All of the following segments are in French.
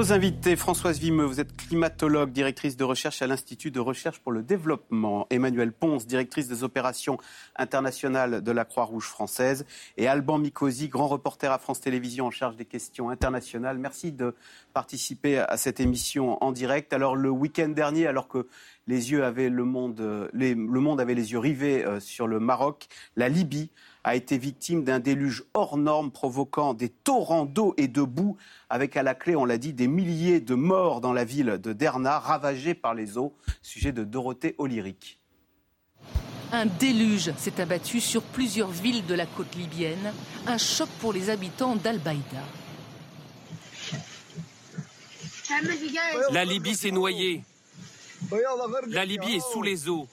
Nos invités, Françoise Vimeux, vous êtes climatologue, directrice de recherche à l'Institut de recherche pour le développement. Emmanuel Ponce, directrice des opérations internationales de la Croix-Rouge française. Et Alban Mikosi, grand reporter à France Télévisions en charge des questions internationales. Merci de participer à cette émission en direct. Alors, le week-end dernier, alors que les yeux avaient le monde, le monde avait les yeux rivés euh, sur le Maroc, la Libye a été victime d'un déluge hors norme provoquant des torrents d'eau et de boue, avec à la clé, on l'a dit, des milliers de morts dans la ville de Derna, ravagée par les eaux. Sujet de Dorothée Olyrique. Un déluge s'est abattu sur plusieurs villes de la côte libyenne, un choc pour les habitants d'Al-Baïda. La Libye s'est noyée. La Libye est sous les eaux.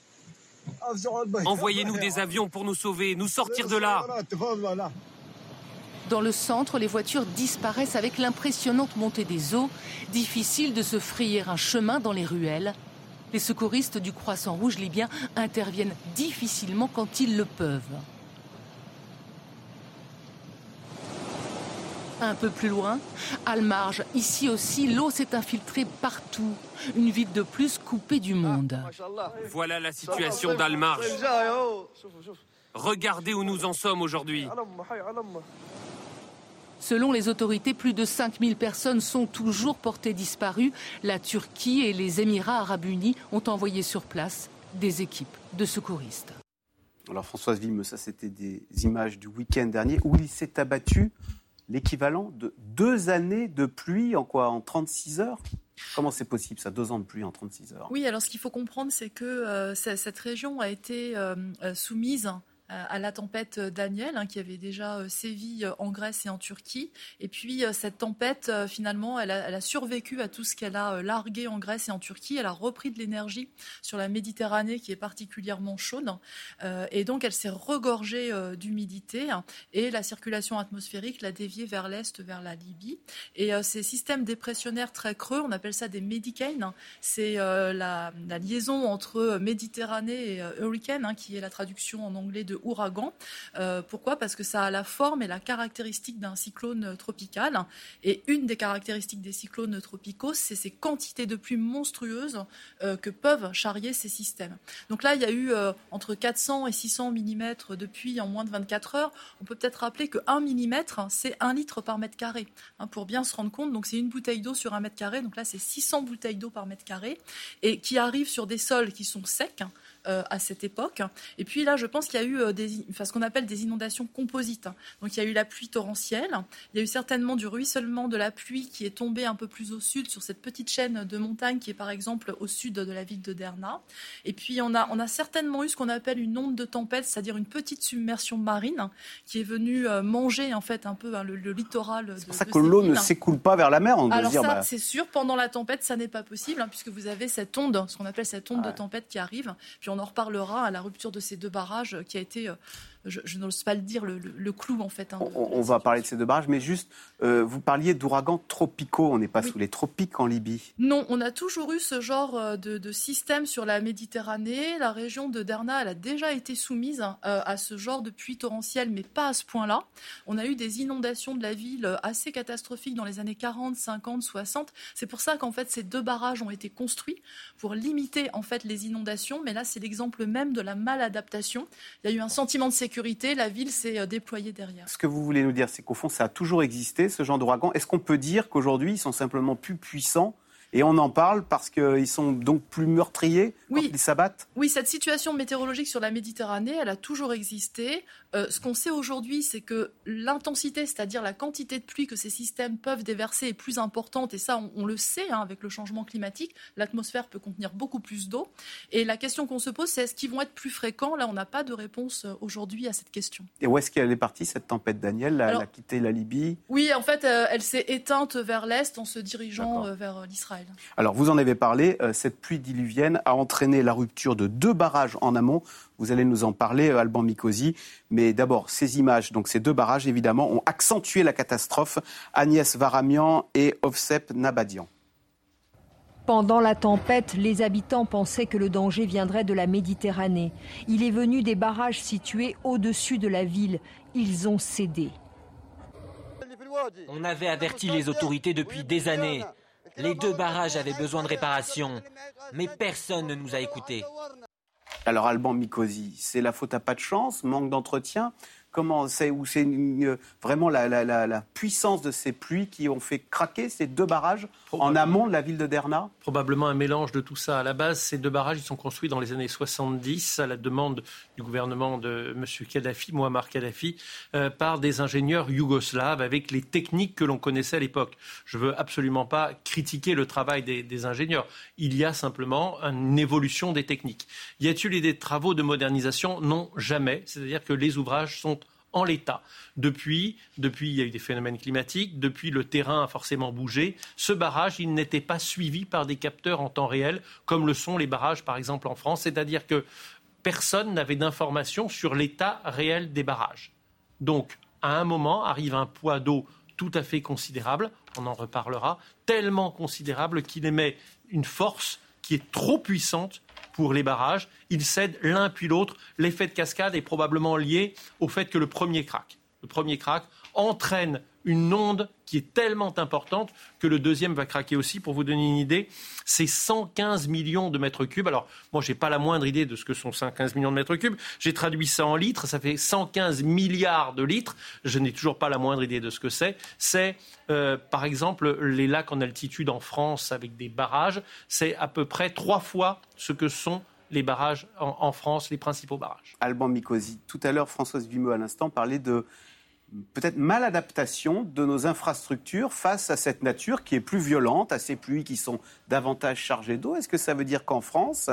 Envoyez-nous des avions pour nous sauver, nous sortir de là. Dans le centre, les voitures disparaissent avec l'impressionnante montée des eaux. Difficile de se frayer un chemin dans les ruelles. Les secouristes du Croissant Rouge libyen interviennent difficilement quand ils le peuvent. Un peu plus loin, Al-Marge, ici aussi, l'eau s'est infiltrée partout. Une ville de plus coupée du monde. Voilà la situation d'Al-Marge. Regardez où nous en sommes aujourd'hui. Selon les autorités, plus de 5000 personnes sont toujours portées disparues. La Turquie et les Émirats arabes unis ont envoyé sur place des équipes de secouristes. Alors Françoise Vime, ça c'était des images du week-end dernier où il s'est abattu l'équivalent de deux années de pluie en quoi En 36 heures? Comment c'est possible, ça Deux ans de pluie en 36 heures? Oui, alors ce qu'il faut comprendre, c'est que euh, cette région a été euh, euh, soumise à la tempête Daniel, hein, qui avait déjà euh, sévi euh, en Grèce et en Turquie. Et puis cette tempête, finalement, elle a, survécu à tout ce qu'elle a largué en Grèce et en Turquie. Elle a repris de l'énergie sur la Méditerranée, qui est particulièrement chaude. et donc, elle s'est regorgée d'humidité. Et la circulation atmosphérique l'a déviée vers l'est, vers la Libye. Et ces systèmes dépressionnaires très creux, on appelle ça des médicanes. C'est la, liaison entre Méditerranée et hurricane, hein, qui est la traduction en anglais de ouragan. Euh, pourquoi? Parce que ça a la forme et la caractéristique d'un cyclone tropical. Et une des caractéristiques des cyclones tropicaux, c'est ces quantités de pluie monstrueuses euh, que peuvent charrier ces systèmes. Donc là, il y a eu euh, entre 400 et 600 mm de pluie en moins de 24 heures. On peut peut-être rappeler que 1 mm, c'est 1 litre par mètre carré. Hein, pour bien se rendre compte, donc c'est une bouteille d'eau sur un mètre carré. Donc là, c'est 600 bouteilles d'eau par mètre carré. Et qui arrivent sur des sols qui sont secs. Euh, à cette époque. Et puis là, je pense qu'il y a eu euh, des, enfin, ce qu'on appelle des inondations composites. Donc il y a eu la pluie torrentielle, il y a eu certainement du ruissellement de la pluie qui est tombé un peu plus au sud sur cette petite chaîne de montagnes qui est par exemple au sud de la ville de Derna. Et puis on a, on a certainement eu ce qu'on appelle une onde de tempête, c'est-à-dire une petite submersion marine qui est venue euh, manger en fait un peu hein, le, littoral. C'est pour ça que l'eau ne s'écoule pas vers la mer. On Alors dire, ça, bah c'est sûr. Pendant la tempête, ça n'est pas possible hein, puisque vous avez cette onde, ce qu'on appelle cette onde de tempête qui arrive. Puis on en reparlera à la rupture de ces deux barrages qui a été je, n'ose pas le dire, le, clou en fait. Hein, on, va parler de ces deux barrages, mais juste, euh, vous parliez d'ouragans tropicaux. On n'est pas sous les tropiques en Libye. Non, on a toujours eu ce genre euh, de, système sur la Méditerranée. La région de Derna, elle a déjà été soumise euh, à ce genre de pluie torrentielle, mais pas à ce point-là. On a eu des inondations de la ville assez catastrophiques dans les années 40, 50, 60. C'est pour ça qu'en fait ces deux barrages ont été construits pour limiter en fait les inondations. Mais là, c'est l'exemple même de la maladaptation. Il y a eu un sentiment de sécurité la ville s'est euh, déployée derrière. Ce que vous voulez nous dire, c'est qu'au fond, ça a toujours existé, ce genre d'ouragan. Est-ce qu'on peut dire qu'aujourd'hui, ils sont simplement plus puissants et on en parle parce qu'ils sont donc plus meurtriers quand ils s'abattent? Oui, cette situation météorologique sur la Méditerranée, elle a toujours existé. Euh, ce qu'on sait aujourd'hui, c'est que l'intensité, c'est-à-dire la quantité de pluie que ces systèmes peuvent déverser est plus importante. Et ça, on, le sait hein, avec le changement climatique. L'atmosphère peut contenir beaucoup plus d'eau. Et la question qu'on se pose, c'est est-ce qu'ils vont être plus fréquents? Là, on n'a pas de réponse euh, aujourd'hui à cette question. Et où est-ce qu'elle est partie, cette tempête Daniel? Elle a quitté la Libye? Oui, en fait, euh, elle s'est éteinte vers l'Est en se dirigeant vers l'Israël. Alors, vous en avez parlé, cette pluie diluvienne a entraîné la rupture de deux barrages en amont. Vous allez nous en parler, Alban Mikosi. Mais d'abord, ces images, donc ces deux barrages, évidemment, ont accentué la catastrophe. Agnès Varamian et Ovsep Nabadian. Pendant la tempête, les habitants pensaient que le danger viendrait de la Méditerranée. Il est venu des barrages situés au-dessus de la ville. Ils ont cédé. On avait averti les autorités depuis des années. Les deux barrages avaient besoin de réparation, mais personne ne nous a écoutés. Alors Alban Mikosi, c'est la faute à pas de chance, manque d'entretien Comment c'est ou c'est vraiment la, puissance de ces pluies qui ont fait craquer ces deux barrages en amont de la ville de Derna? Probablement un mélange de tout ça. À la base, ces deux barrages ils sont construits dans les années 70 à la demande du gouvernement de M. Kadhafi, Muammar Kadhafi, euh, par des ingénieurs yougoslaves avec les techniques que l'on connaissait à l'époque. Je ne veux absolument pas critiquer le travail des, des, ingénieurs. Il y a simplement une évolution des techniques. Y a-t-il des travaux de modernisation? Non, jamais. C'est-à-dire que les ouvrages sont en l'état. Depuis, depuis, il y a eu des phénomènes climatiques, depuis le terrain a forcément bougé. Ce barrage, il n'était pas suivi par des capteurs en temps réel, comme le sont les barrages, par exemple, en France. C'est-à-dire que personne n'avait d'informations sur l'état réel des barrages. Donc, à un moment, arrive un poids d'eau tout à fait considérable, on en reparlera, tellement considérable qu'il émet une force qui est trop puissante pour les barrages. Ils cèdent l'un puis l'autre. L'effet de cascade est probablement lié au fait que le premier craque. Le premier entraîne une onde qui est tellement importante que le deuxième va craquer aussi. Pour vous donner une idée, c'est 115 millions de mètres cubes. Alors, moi, je n'ai pas la moindre idée de ce que sont 115 millions de mètres cubes. J'ai traduit ça en litres. Ça fait 115 milliards de litres. Je n'ai toujours pas la moindre idée de ce que c'est. C'est, euh, par exemple, les lacs en altitude en France avec des barrages. C'est à peu près trois fois ce que sont les barrages en, France, les principaux barrages. Alban Mikosi, tout à l'heure, Françoise Vimeux, à l'instant, parlait de peut-être maladaptation de nos infrastructures face à cette nature qui est plus violente, à ces pluies qui sont davantage chargées d'eau. Est-ce que ça veut dire qu'en France,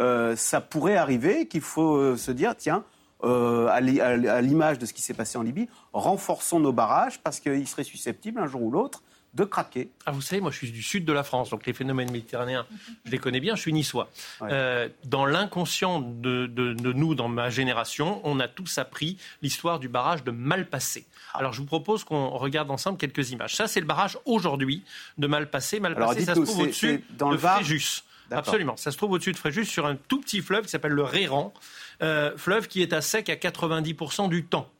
euh, ça pourrait arriver, qu'il faut euh, se dire, tiens, euh, à l'image de ce qui s'est passé en Libye, renforçons nos barrages parce qu'ils seraient susceptibles un jour ou l'autre de craquer. Ah, vous savez, moi je suis du sud de la France, donc les phénomènes méditerranéens, je les connais bien, je suis niçois. Euh, dans l'inconscient de, nous, dans ma génération, on a tous appris l'histoire du barrage de Malpassé. Alors je vous propose qu'on regarde ensemble quelques images. Ça, c'est le barrage aujourd'hui de Malpassé. Malpassé, ça se trouve au-dessus de Fréjus. Absolument. Ça se trouve au-dessus de Fréjus sur un tout petit fleuve qui s'appelle le Réran, euh, fleuve qui est à sec à 90% du temps.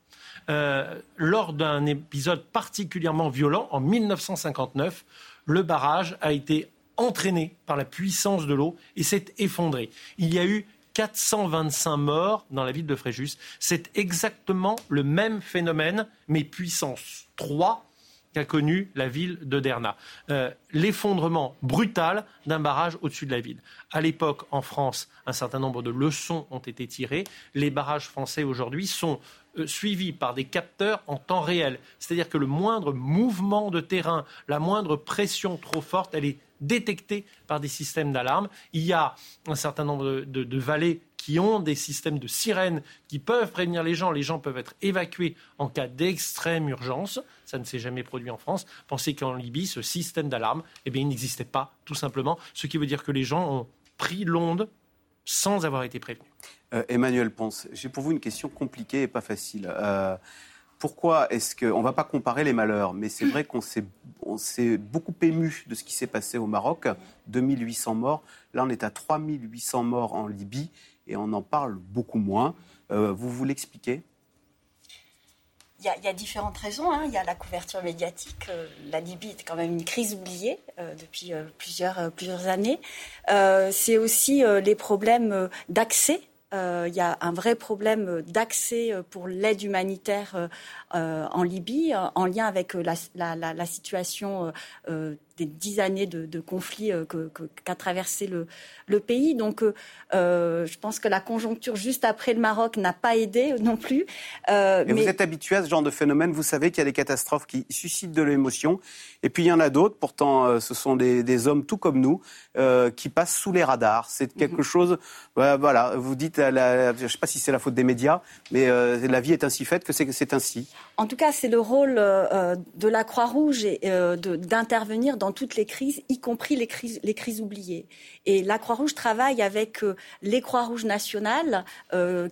Euh, lors d'un épisode particulièrement violent, en 1959, le barrage a été entraîné par la puissance de l'eau et s'est effondré. Il y a eu 425 morts dans la ville de Fréjus. C'est exactement le même phénomène, mais puissance 3 qu'a connu la ville de Derna. Euh, l'effondrement brutal d'un barrage au-dessus de la ville. À l'époque, en France, un certain nombre de leçons ont été tirées. Les barrages français aujourd'hui sont euh, suivis par des capteurs en temps réel. C'est-à-dire que le moindre mouvement de terrain, la moindre pression trop forte, elle est détectée par des systèmes d'alarme. Il y a un certain nombre de, vallées qui ont des systèmes de sirènes qui peuvent prévenir les gens. Les gens peuvent être évacués en cas d'extrême urgence. Ça ne s'est jamais produit en France. Pensez qu'en Libye, ce système d'alarme, eh bien, il n'existait pas, tout simplement. Ce qui veut dire que les gens ont pris l'onde sans avoir été prévenus. Euh, Emmanuel Ponce, j'ai pour vous une question compliquée et pas facile. Euh, pourquoi est-ce que. On ne va pas comparer les malheurs, mais c'est vrai qu'on s'est beaucoup ému de ce qui s'est passé au Maroc. 2800 morts. Là, on est à 3800 morts en Libye et on en parle beaucoup moins. Euh, vous vous l'expliquez? Il y, a, différentes raisons. Hein. Il y a la couverture médiatique. la Libye est quand même une crise oubliée depuis plusieurs années. c'est aussi les problèmes d'accès euh, il y a un vrai problème d'accès euh, pour l'aide humanitaire euh, en Libye, en lien avec la, situation des dix années de, conflit qu'a traversé le, pays. Donc, je pense que la conjoncture juste après le Maroc n'a pas aidé non plus. mais, vous êtes habitué à ce genre de phénomène. Vous savez qu'il y a des catastrophes qui suscitent de l'émotion. Et puis, il y en a d'autres. Pourtant, ce sont des, hommes tout comme nous qui passent sous les radars. C'est quelque mhm. chose. voilà, vous dites je ne sais pas si c'est la faute des médias, mais euh, la vie est ainsi faite que c'est ainsi. En tout cas, c'est le rôle euh, de la Croix-Rouge euh, d'intervenir dans toutes les crises, y compris les crises, oubliées. Et la Croix-Rouge travaille avec les Croix-Rouges nationales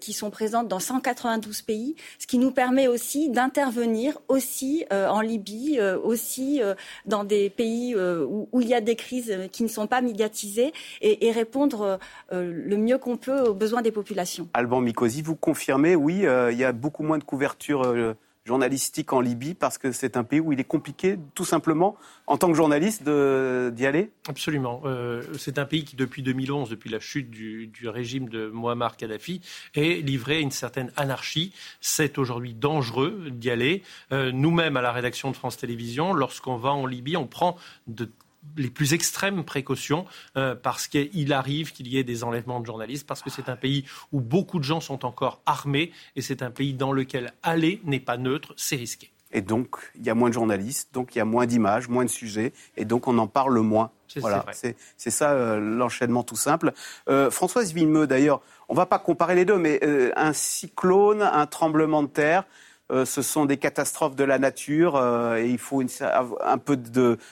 qui sont présentes dans 192 pays, ce qui nous permet aussi d'intervenir aussi en Libye, aussi dans des pays où, il y a des crises qui ne sont pas médiatisées et, répondre le mieux qu'on peut aux besoins des populations. Alban Mikosi, vous confirmez, oui, euh, il y a beaucoup moins de couverture euh, journalistique en Libye parce que c'est un pays où il est compliqué, tout simplement, en tant que journaliste, d'y aller? Absolument. Euh, c'est un pays qui, depuis 2011, depuis la chute du, régime de Muammar Kadhafi, est livré à une certaine anarchie. C'est aujourd'hui dangereux d'y aller. Euh, nous-mêmes, à la rédaction de France Télévisions, lorsqu'on va en Libye, on prend de les plus extrêmes précautions euh, parce qu'il arrive qu'il y ait des enlèvements de journalistes, parce que c'est un pays où beaucoup de gens sont encore armés et c'est un pays dans lequel aller n'est pas neutre, c'est risqué. Et donc, il y a moins de journalistes, donc il y a moins d'images, moins de sujets, et donc on en parle moins. Voilà, c'est ça euh, l'enchaînement tout simple. Euh, Françoise Villemeux, d'ailleurs, on ne va pas comparer les deux, mais un cyclone, un tremblement de terre, ce sont des catastrophes de la nature euh, et il faut un peu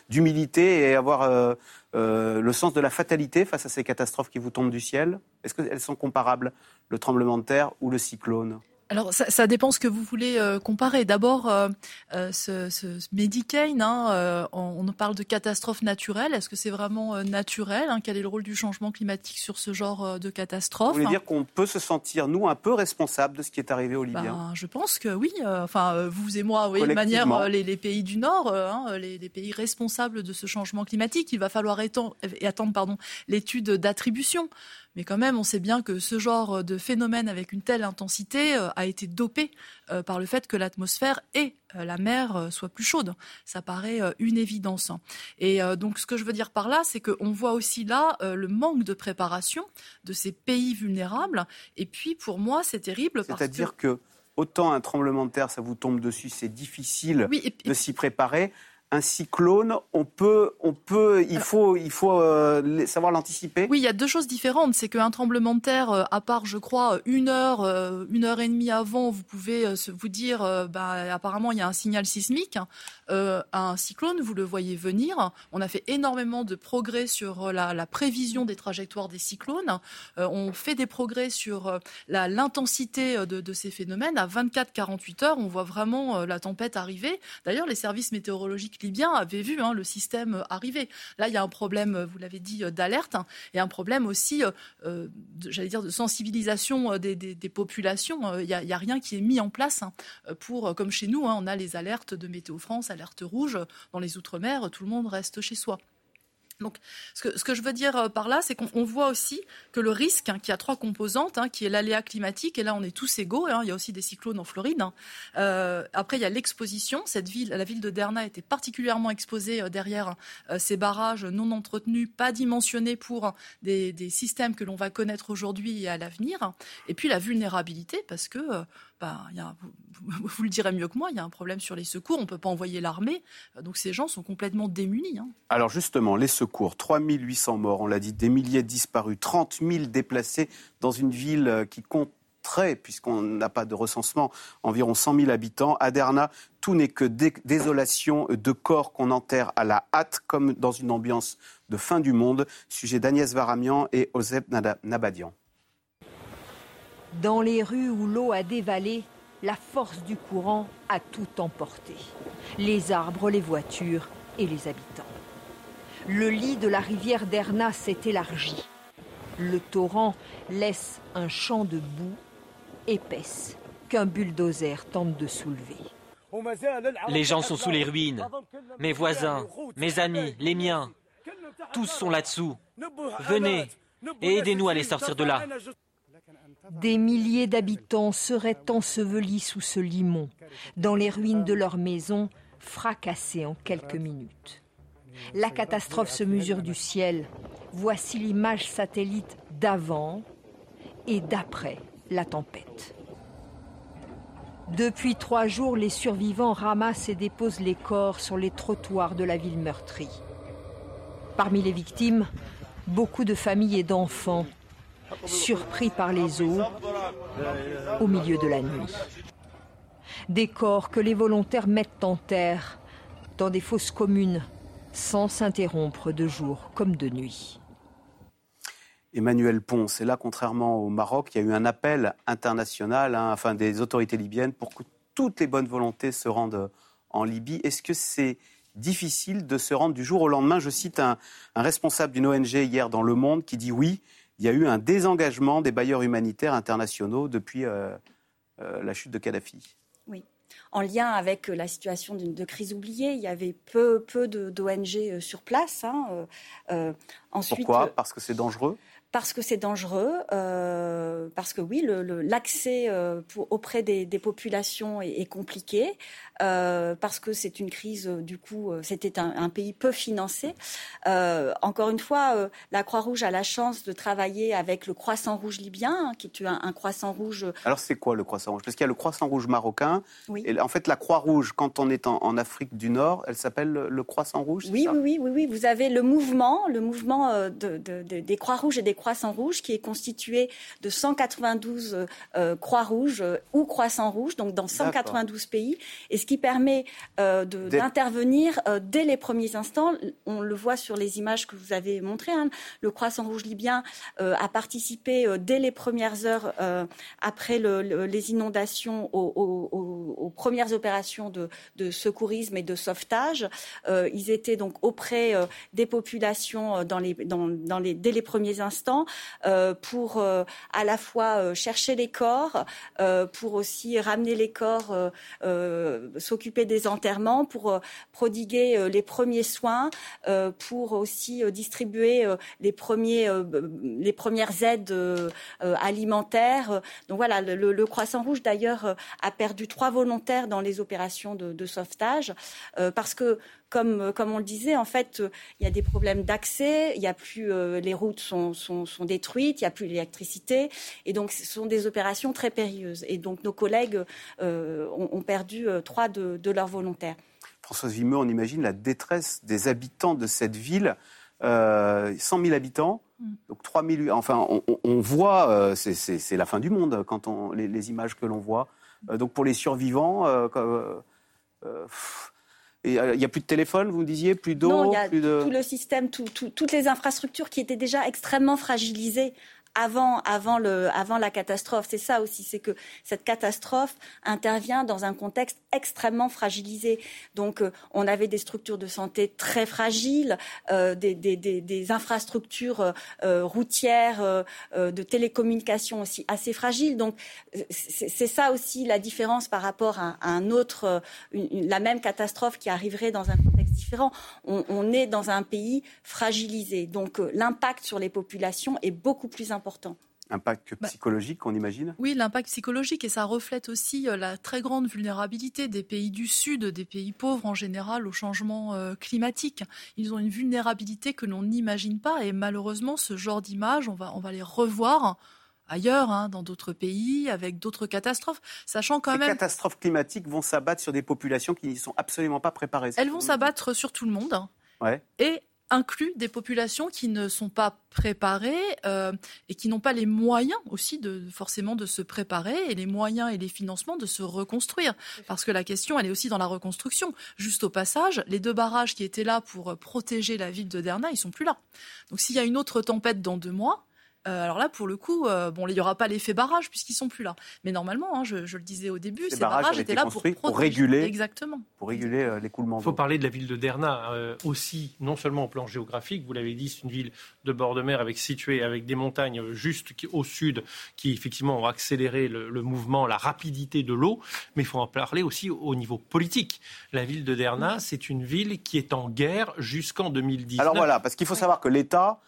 d'humilité et avoir euh, le sens de la fatalité face à ces catastrophes qui vous tombent du ciel. Est-ce qu'elles sont comparables, le tremblement de terre ou le cyclone? Alors, ça, ça, dépend ce que vous voulez euh, comparer. D'abord, euh, euh, ce, ce, Medicaid, hein, on, on, parle de catastrophe naturelle. Est-ce que c'est vraiment naturel hein? Quel est le rôle du changement climatique sur ce genre de catastrophe? Vous voulez dire qu'on peut se sentir, nous, un peu responsable de ce qui est arrivé aux Libyens ben, Je pense que oui. Enfin, vous et moi, oui, de manière, les, les, pays du Nord, hein, les, les, pays responsables de ce changement climatique, il va falloir attendre, attendre pardon, l'étude d'attribution. Mais quand même, on sait bien que ce genre de phénomène avec une telle intensité euh, a été dopé euh, par le fait que l'atmosphère et euh, la mer soient plus chaudes. Ça paraît une évidence. Et donc, ce que je veux dire par là, c'est qu'on voit aussi là le manque de préparation de ces pays vulnérables. Et puis, pour moi, c'est terrible. C'est-à-dire que... autant un tremblement de terre, ça vous tombe dessus, c'est difficile de s'y préparer un cyclone, on peut, on peut, il faut, il faut euh, savoir l'anticiper. Oui, il y a deux choses différentes. C'est qu'un tremblement de terre, euh, à part, je crois, une heure, euh, une heure et demie avant, vous pouvez vous dire, bah, apparemment, il y a un signal sismique. Un cyclone, vous le voyez venir. On a fait énormément de progrès sur la, prévision des trajectoires des cyclones. on fait des progrès sur l'intensité de, ces phénomènes. À 24-48 heures, on voit vraiment la tempête arriver. D'ailleurs, les services météorologiques Libyens avaient vu hein, le système arriver. Là, il y a un problème, vous l'avez dit, euh, d'alerte hein, et un problème aussi, euh, euh, j'allais dire, de sensibilisation des, populations. Il n'y a, rien qui est mis en place hein, pour, comme chez nous, on a les alertes de Météo France, alerte rouge. Dans les Outre-mer, tout le monde reste chez soi. Donc, ce que, je veux dire euh, par là, c'est qu'on voit aussi que le risque, hein, qui a trois composantes, hein, qui est l'aléa climatique, et là on est tous égaux, hein, il y a aussi des cyclones en Floride. Euh, après, il y a l'exposition. Cette ville, la ville de Derna, était particulièrement exposée euh, derrière ces barrages non entretenus, pas dimensionnés pour des, des systèmes que l'on va connaître aujourd'hui et à l'avenir. Et puis la vulnérabilité, parce que bah, vous, le direz mieux que moi, il y a un problème sur les secours, on ne peut pas envoyer l'armée, donc ces gens sont complètement démunis. Hein. Alors justement, les secours, 3800 morts, on l'a dit, des milliers disparus, 30 000 déplacés dans une ville euh, qui compte très, puisqu'on n'a pas de recensement, environ 100 000 habitants. À Derna, tout n'est que désolation de corps qu'on enterre à la hâte, comme dans une ambiance de fin du monde. Sujet d'Agnès Varamian et Osep Nabadian. Dans les rues où l'eau a dévalé, la force du courant a tout emporté. Les arbres, les voitures et les habitants. Le lit de la rivière d'Erna s'est élargi. Le torrent laisse un champ de boue épaisse qu'un bulldozer tente de soulever. Les gens sont sous les ruines. Mes voisins, mes amis, les miens, tous sont là-dessous. Venez et aidez-nous à les sortir de là. Des milliers d'habitants seraient ensevelis sous ce limon, dans les ruines de leurs maisons, fracassées en quelques minutes. La catastrophe se mesure du ciel. Voici l'image satellite d'avant et d'après la tempête. Depuis trois jours, les survivants ramassent et déposent les corps sur les trottoirs de la ville meurtrie. Parmi les victimes, beaucoup de familles et d'enfants surpris par les eaux au milieu de la nuit. Des corps que les volontaires mettent en terre dans des fosses communes sans s'interrompre de jour comme de nuit. Emmanuel Ponce, et là, contrairement au Maroc, il y a eu un appel international, hein, enfin des autorités libyennes, pour que toutes les bonnes volontés se rendent en Libye. Est-ce que c'est difficile de se rendre du jour au lendemain? Je cite un responsable d'une ONG hier dans Le Monde qui dit oui, il y a eu un désengagement des bailleurs humanitaires internationaux depuis euh, euh, la chute de Kadhafi. Oui. en lien avec la situation de, crise oubliée. Il y avait peu, peu d'ONG sur place. Hein, ensuite, Pourquoi? Parce que c'est dangereux? Parce que c'est dangereux, euh, parce que oui, l'accès euh, auprès des, populations est, compliqué, euh, parce que c'est une crise, du coup, c'était un, pays peu financé. encore une fois, la Croix-Rouge a la chance de travailler avec le Croissant Rouge libyen, hein, qui est un, Croissant Rouge. Alors c'est quoi le Croissant Rouge? Parce qu'il y a le Croissant Rouge marocain. Et en fait, la Croix-Rouge, quand on est en, Afrique du Nord, elle s'appelle le Croissant Rouge. Oui, oui, oui, oui, oui. Vous avez le mouvement, le mouvement des Croix-Rouges et des Croissants Rouge, qui est constitué de 192 euh, Croix-Rouges euh, ou Croissants-Rouges, donc dans 192 pays, et ce qui permet euh, d'intervenir dès les premiers instants. On le voit sur les images que vous avez montrées. Hein. Le Croissant-Rouge libyen a participé dès les premières heures après les inondations aux, premières opérations de, secourisme et de sauvetage. ils étaient donc auprès des populations dans les, dans les, dès les premiers instants. Euh, pour euh, à la fois euh, chercher les corps, pour aussi ramener les corps, s'occuper des enterrements, pour prodiguer les premiers soins, pour aussi distribuer les premiers, les premières aides alimentaires. Donc voilà, le, Croissant Rouge d'ailleurs a perdu trois volontaires dans les opérations de, de sauvetage parce que comme, euh, comme on le disait, en fait, euh, il y a des problèmes d'accès, il y a plus, euh, les routes sont, sont, sont détruites, il n'y a plus l'électricité, et donc ce sont des opérations très périlleuses. Et donc nos collègues ont, perdu trois de, de, leurs volontaires. Françoise Vimeux, on imagine la détresse des habitants de cette ville, 100 000 habitants. Mm. Donc 3 000, enfin, on, on voit, c'est la fin du monde quand on, les, les images que l'on voit. donc pour les survivants, il n'y a plus de téléphone, vous me disiez, plus d'eau a de... tout le système, toutes les infrastructures qui étaient déjà extrêmement fragilisées avant, avant, le, avant la catastrophe. C'est ça aussi, c'est que cette catastrophe intervient dans un contexte extrêmement fragilisé. Donc, euh, on avait des structures de santé très fragiles, euh, des, infrastructures euh, routières, de télécommunications aussi assez fragiles. Donc, c'est ça aussi la différence par rapport à, un autre, la même catastrophe qui arriverait dans un contexte différent. On, on est dans un pays fragilisé. Donc, l'impact sur les populations est beaucoup plus important important. Impact bah, psychologique, on imagine? Oui, l'impact psychologique, et ça reflète aussi euh, la très grande vulnérabilité des pays du Sud, des pays pauvres en général, au changement euh, climatique. Ils ont une vulnérabilité que l'on n'imagine pas, et malheureusement, ce genre d'images, on va, on va les revoir ailleurs, hein, dans d'autres pays, avec d'autres catastrophes, sachant quand même... Les catastrophes climatiques vont s'abattre sur des populations qui n'y sont absolument pas préparées. Elles vont s'abattre sur tout le monde. Ouais. Et inclut des populations qui ne sont pas préparées euh, et qui n'ont pas les moyens aussi de forcément de se préparer et les moyens et les financements de se reconstruire. Parce que la question, elle est aussi dans la reconstruction. Juste au passage, les deux barrages qui étaient là pour protéger la ville de Derna, ils sont plus là. Donc s'il y a une autre tempête dans deux mois, euh, alors là, pour le coup, euh, bon, il n'y aura pas l'effet barrage puisqu'ils sont plus là. Mais normalement, hein, je, le disais au début, ces, barrages, étaient là pour, pour, réguler, exactement, pour réguler euh, l'écoulement. Il faut parler de la ville de Derna aussi, non seulement au plan géographique. Vous l'avez dit, c'est une ville de bord de mer avec située avec des montagnes juste au sud qui effectivement ont accéléré le, mouvement, la rapidité de l'eau. Mais il faut en parler aussi au niveau politique. La ville de Derna, c'est une ville qui est en guerre jusqu'en 2019. Alors voilà, parce qu'il faut savoir que l'État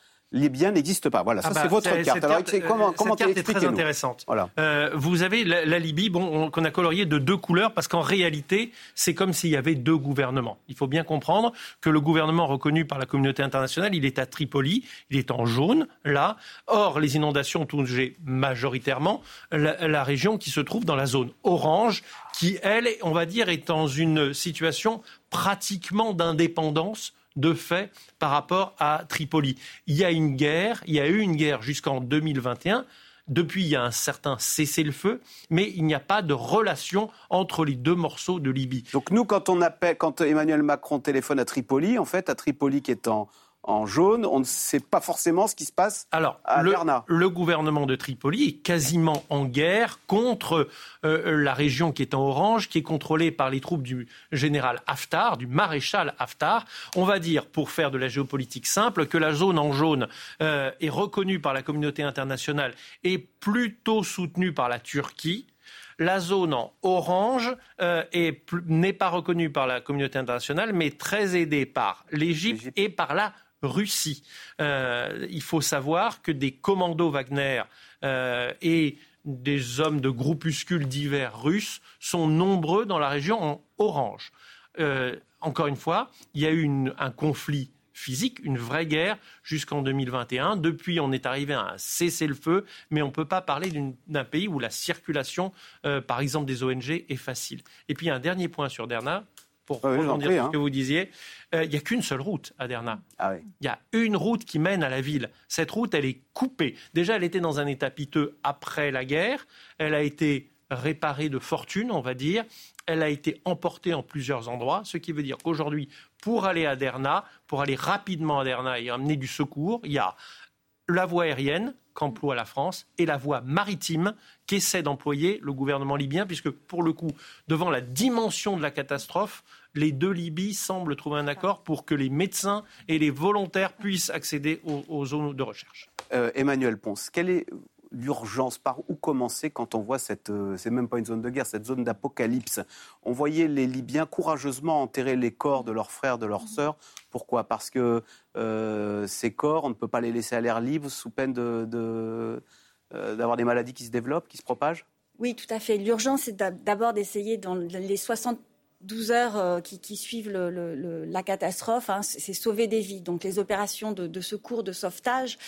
biens n'existent pas. Voilà, ça ah c'est bah, votre carte. Alors, comment, comment cette carte est très intéressante. Voilà. Euh, vous avez la, Libye, bon, qu'on a colorié de deux couleurs parce qu'en réalité, c'est comme s'il y avait deux gouvernements. Il faut bien comprendre que le gouvernement reconnu par la communauté internationale, il est à Tripoli, il est en jaune, là. Or, les inondations touchent majoritairement la, la région qui se trouve dans la zone orange, qui, elle, on va dire, est dans une situation pratiquement d'indépendance de fait par rapport à Tripoli. Il y a une guerre, il y a eu une guerre jusqu'en 2021. Depuis, il y a un certain cessez-le-feu, mais il n'y a pas de relation entre les deux morceaux de Libye. Donc nous, quand on appelle, quand Emmanuel Macron téléphone à Tripoli, en fait, à Tripoli qui est en, en jaune, on ne sait pas forcément ce qui se passe Alors, à le, le gouvernement de Tripoli est quasiment en guerre contre euh, la région qui est en orange, qui est contrôlée par les troupes du général Haftar, du maréchal Haftar. On va dire, pour faire de la géopolitique simple, que la zone en jaune euh, est reconnue par la communauté internationale et plutôt soutenue par la Turquie. La zone en orange euh, n'est pas reconnue par la communauté internationale, mais très aidée par l'Égypte. et par la Russie. Euh, il faut savoir que des commandos Wagner euh, et des hommes de groupuscules divers russes sont nombreux dans la région en orange. encore une fois, il y a eu un conflit physique, une vraie guerre jusqu'en 2021. Depuis, on est arrivé à un cessez-le-feu, mais on ne peut pas parler d'un pays où la circulation, euh, par exemple, des ONG est facile. Et puis, un dernier point sur Derna, pour ah rebondir sur ce hein. que vous disiez. Euh, il n'y a qu'une seule route à Derna. Ah il y a une route qui mène à la ville. Cette route, elle est coupée. Déjà, elle était dans un état piteux après la guerre. Elle a été réparée de fortune, on va dire. Elle a été emportée en plusieurs endroits, ce qui veut dire qu'aujourd'hui, pour aller à Derna, pour aller rapidement à Derna et amener du secours, il y a la voie aérienne qu'emploie la France et la voie maritime qu'essaie d'employer le gouvernement libyen, puisque pour le coup, devant la dimension de la catastrophe, les deux Libyes semblent trouver un accord pour que les médecins et les volontaires puissent accéder aux, zones de recherche. Euh, Emmanuel Ponce, quel est l'urgence Par où commencer quand on voit cette, euh, c'est même pas une zone de guerre, cette zone d'apocalypse On voyait les Libyens courageusement enterrer les corps de leurs frères, de leurs sœurs. Pourquoi? Parce que euh, ces corps, on ne peut pas les laisser à l'air libre sous peine de, euh, d'avoir des maladies qui se développent, qui se propagent? Oui, tout à fait. L'urgence, c'est d'abord d'essayer dans les 72 heures qui, suivent la catastrophe, hein, c'est sauver des vies. Donc les opérations de, de secours, de sauvetage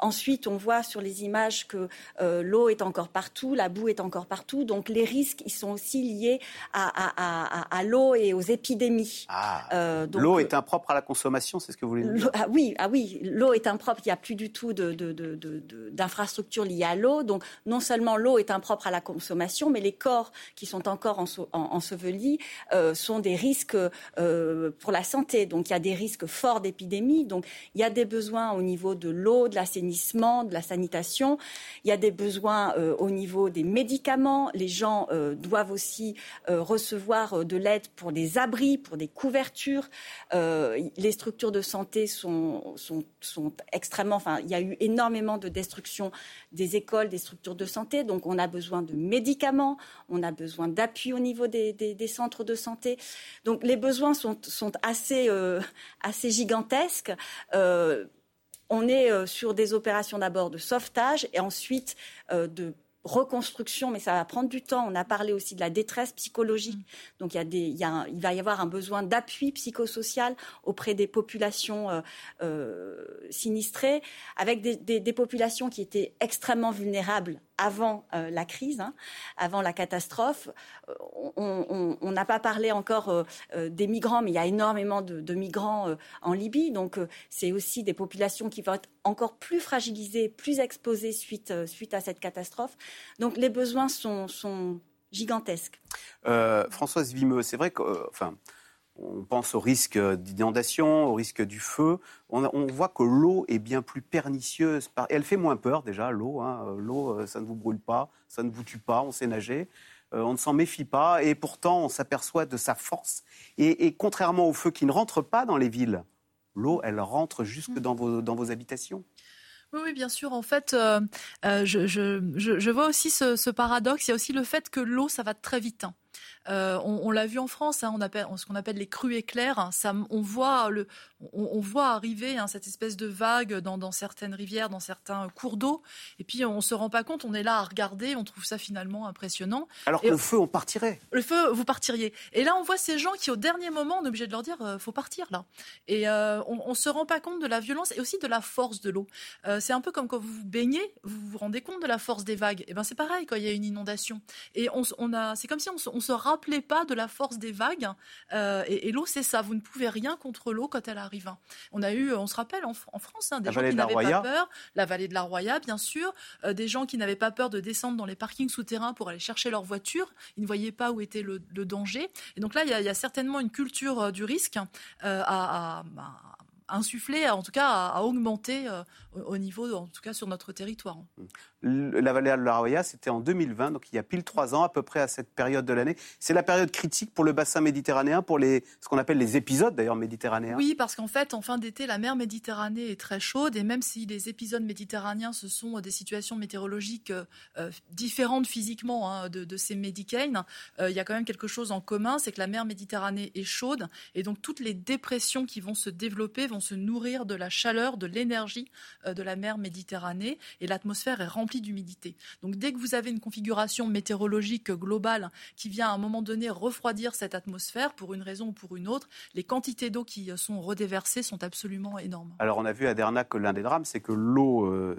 Ensuite, on voit sur les images que euh, l'eau est encore partout, la boue est encore partout. Donc les risques, ils sont aussi liés à, l'eau et aux épidémies. Ah, euh, l'eau est impropre à la consommation, c'est ce que vous voulez dire? ah, Oui, ah oui, l'eau est impropre. Il n'y a plus du tout d'infrastructures liées à l'eau. Donc non seulement l'eau est impropre à la consommation, mais les corps qui sont encore ensevelis euh, sont des risques pour la santé. Donc il y a des risques forts d'épidémie. Donc il y a des besoins au niveau de l'eau, de l'assainissement de la sanitation. Il y a des besoins euh, au niveau des médicaments. Les gens euh, doivent aussi euh, recevoir de l'aide pour des abris, pour des couvertures. les structures de santé sont, sont, extrêmement. Enfin, il y a eu énormément de destruction des écoles, des structures de santé. Donc, on a besoin de médicaments, on a besoin d'appui au niveau des, des, centres de santé. Donc, les besoins sont, sont assez, assez gigantesques on est euh, sur des opérations d'abord de sauvetage et ensuite euh, de reconstruction, mais ça va prendre du temps. On a parlé aussi de la détresse psychologique. Mm. Donc il, y a des, il, va y avoir un besoin d'appui psychosocial auprès des populations euh, euh, sinistrées, avec des, des, populations qui étaient extrêmement vulnérables avant euh, la crise, hein, avant la catastrophe. On n'a pas parlé encore des migrants, mais il y a énormément de, migrants en Libye. Donc c'est aussi des populations qui vont être encore plus fragilisées, plus exposées suite, suite à cette catastrophe. Donc les besoins sont, gigantesques. Euh, Françoise Vimeux, c'est vrai euh, on pense au risque d'inondation, au risque du feu. On, voit que l'eau est bien plus pernicieuse. elle fait moins peur déjà, l'eau. Hein. L'eau, euh, ça ne vous brûle pas, ça ne vous tue pas, on sait nager. on ne s'en méfie pas et pourtant on s'aperçoit de sa force. Et, contrairement au feu qui ne rentre pas dans les villes, l'eau, elle rentre jusque dans vos habitations. Oui, bien sûr. En fait, euh, euh, je, vois aussi ce, paradoxe. Il y a aussi le fait que l'eau, ça va très vite. Hein. Euh, on, l'a vu en France, hein, on appelle, ce qu'on appelle les crues éclairs. Hein, ça, on, voit le, on, voit arriver hein, cette espèce de vague dans, certaines rivières, dans certains cours d'eau. Et puis on se rend pas compte, on est là à regarder, on trouve ça finalement impressionnant. Alors que le feu, on partirait. Le feu, vous partiriez. Et là, on voit ces gens qui, au dernier moment, on est obligé de leur dire, euh, faut partir là. Et euh, on, on se rend pas compte de la violence et aussi de la force de l'eau. c'est un peu comme quand vous vous baignez, vous vous rendez compte de la force des vagues. Et ben c'est pareil quand il y a une inondation. Et on, a, c'est comme si on se, on se rappelez pas de la force des vagues. Euh, et, l'eau, c'est ça. Vous ne pouvez rien contre l'eau quand elle arrive. Hein. On a eu, on se rappelle en, France, hein, des gens qui n'avaient pas peur. La vallée de la Roya, bien sûr. Euh, des gens qui n'avaient pas peur de descendre dans les parkings souterrains pour aller chercher leur voiture. Ils ne voyaient pas où était le, danger. Et donc là, il y, a, certainement une culture euh, du risque à, insuffler, en tout cas à, augmenter au niveau, en tout cas sur notre territoire. La vallée de la c'était en 2020, donc il y a pile trois ans à peu près à cette période de l'année. C'est la période critique pour le bassin méditerranéen, pour les, ce qu'on appelle les épisodes d'ailleurs méditerranéens. Oui, parce qu'en fait, en fin d'été, la mer Méditerranée est très chaude et même si les épisodes méditerranéens, ce sont des situations météorologiques différentes physiquement hein, de, ces médicaines, il y a quand même quelque chose en commun, c'est que la mer Méditerranée est chaude et donc toutes les dépressions qui vont se développer vont se nourrir de la chaleur, de l'énergie de la mer Méditerranée et l'atmosphère est remplie d'humidité. Donc dès que vous avez une configuration météorologique globale qui vient à un moment donné refroidir cette atmosphère pour une raison ou pour une autre, les quantités d'eau qui sont redéversées sont absolument énormes. Alors on a vu à Derna que l'un des drames, c'est que l'eau, euh,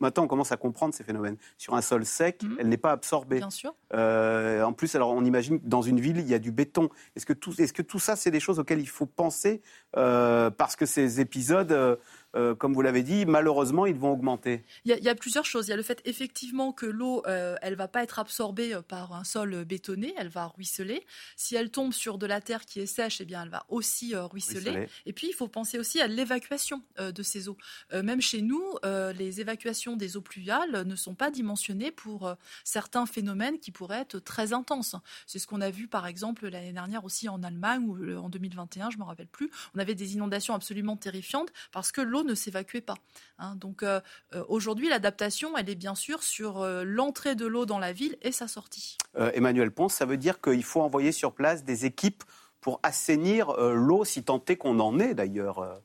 maintenant on commence à comprendre ces phénomènes. Sur un sol sec, mhm. elle n'est pas absorbée. Bien sûr. Euh, en plus, alors on imagine que dans une ville, il y a du béton. Est-ce que tout, est-ce que tout ça, c'est des choses auxquelles il faut penser euh, parce que ces épisodes euh, comme vous l'avez dit, malheureusement, ils vont augmenter il y, a, plusieurs choses. Il y a le fait effectivement que l'eau, euh, elle va pas être absorbée euh, par un sol bétonné, elle va ruisseler. Si elle tombe sur de la terre qui est sèche, eh bien, elle va aussi ruisseler. Et puis, il faut penser aussi à l'évacuation de ces eaux. même chez nous, les évacuations des eaux pluviales ne sont pas dimensionnées pour certains phénomènes qui pourraient être très intenses. C'est ce qu'on a vu, par exemple, l'année dernière aussi en Allemagne ou en 2021, je me rappelle plus. On avait des inondations absolument terrifiantes parce que l'eau ne s'évacuait pas. Hein. Donc euh, euh, aujourd'hui, l'adaptation, elle est bien sûr sur euh, l'entrée de l'eau dans la ville et sa sortie. Emmanuel Ponce, ça veut dire qu'il faut envoyer sur place des équipes pour assainir l'eau, si tant est qu'on en est d'ailleurs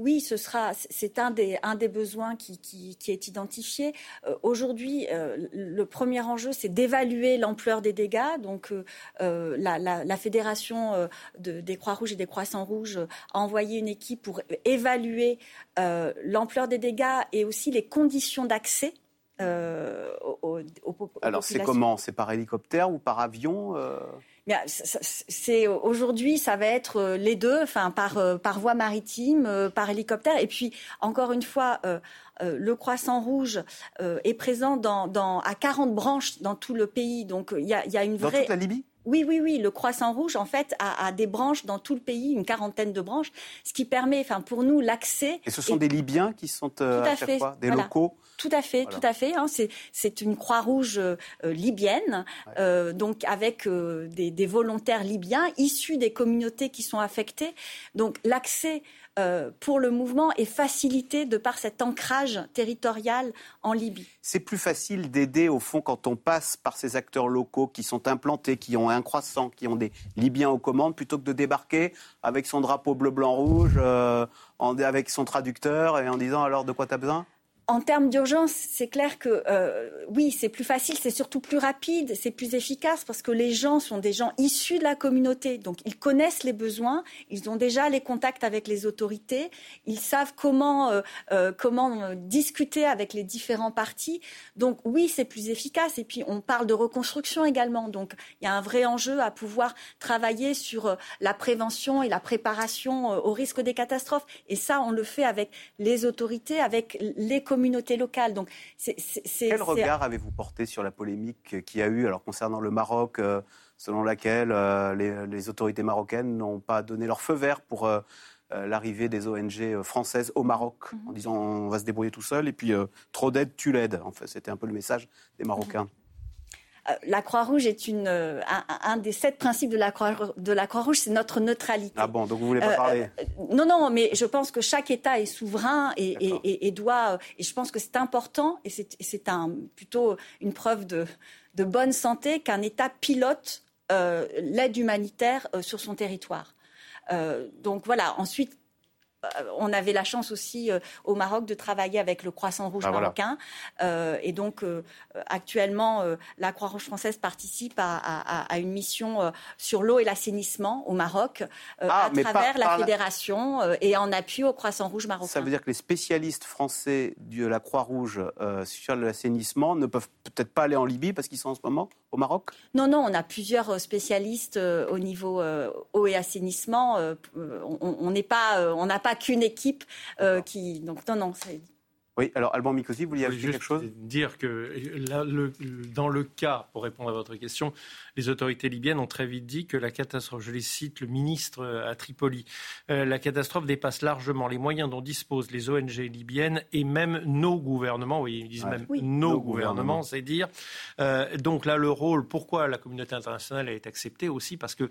oui, ce sera, c'est un des, besoins qui, est identifié. Euh, aujourd'hui, euh, le premier enjeu, c'est d'évaluer l'ampleur des dégâts. Donc, euh, la, fédération de, des Croix-Rouges et des Croissants-Rouges a envoyé une équipe pour évaluer l'ampleur des dégâts et aussi les conditions d'accès aux, aux, Alors, c'est comment? C'est par hélicoptère ou par avion c'est aujourd'hui, ça va être euh, les deux, enfin par euh, par voie maritime, euh, par hélicoptère, et puis encore une fois. le croissant rouge est présent dans, dans, à 40 branches dans tout le pays. Donc il y a, y a, une vraie. Dans toute la Libye? Oui, oui, oui. Le croissant rouge, en fait, a, a, des branches dans tout le pays, une quarantaine de branches, ce qui permet, enfin, pour nous, l'accès. Et ce sont des Libyens qui sont à, chaque fois des locaux. Tout à fait, tout à fait. Hein. C'est une Croix-Rouge euh, libyenne, euh, donc avec euh, des, des, volontaires libyens issus des communautés qui sont affectées. Donc l'accès euh, pour le mouvement est facilité de par cet ancrage territorial en Libye. C'est plus facile d'aider au fond quand on passe par ces acteurs locaux qui sont implantés, qui ont un croissant, qui ont des Libyens aux commandes, plutôt que de débarquer avec son drapeau bleu, blanc, rouge, avec son traducteur et en disant alors de quoi tu as besoin? En termes d'urgence, c'est clair que euh, oui, c'est plus facile, c'est surtout plus rapide, c'est plus efficace parce que les gens sont des gens issus de la communauté, donc ils connaissent les besoins, ils ont déjà les contacts avec les autorités, ils savent comment euh, euh, comment discuter avec les différents partis. Donc oui, c'est plus efficace. Et puis on parle de reconstruction également, donc il y a un vrai enjeu à pouvoir travailler sur la prévention et la préparation au risque des catastrophes. Et ça, on le fait avec les autorités, avec les Donc, c'est, Quel regard avez-vous porté sur la polémique qu'il y a eu alors, concernant le Maroc, euh, selon laquelle euh, les, autorités marocaines n'ont pas donné leur feu vert pour euh, l'arrivée des ONG françaises au Maroc, mhm. en disant on va se débrouiller tout seul, et puis trop d'aide, tu l'aides. En fait, c'était un peu le message des Marocains. La Croix-Rouge est une, euh, un, des sept principes de la Croix-Rouge, c'est notre neutralité. Ah bon, donc vous voulez pas euh, parler? Non, non, mais je pense que chaque État est souverain et, doit, et je pense que c'est important et c'est un, plutôt une preuve de, de bonne santé qu'un État pilote l'aide humanitaire sur son territoire. donc voilà. Ensuite, euh, on avait la chance aussi euh, au Maroc de travailler avec le Croissant Rouge ah, marocain. Euh, et donc, actuellement, la Croix-Rouge française participe à, une mission sur l'eau et l'assainissement au Maroc ah, à travers la fédération et en appui au Croissant Rouge marocain. Ça veut dire que les spécialistes français de la Croix-Rouge sur l'assainissement ne peuvent peut-être pas aller en Libye parce qu'ils sont en ce moment au Maroc? Non, non, on a plusieurs spécialistes au niveau eau et assainissement. on n'est pas, on n'a pas qu'une équipe euh, qui. Donc, non, non, Oui, alors Alban Mikosi, vous vouliez ajouter quelque chose Dire que dans le cas, pour répondre à votre question, les autorités libyennes ont très vite dit que la catastrophe, je les cite le ministre euh, à Tripoli, euh, la catastrophe dépasse largement les moyens dont disposent les ONG libyennes et même nos gouvernements. Oui, ils disent même nos, gouvernements, c'est dire. Euh, donc là, le rôle, pourquoi la communauté internationale a été acceptée aussi parce que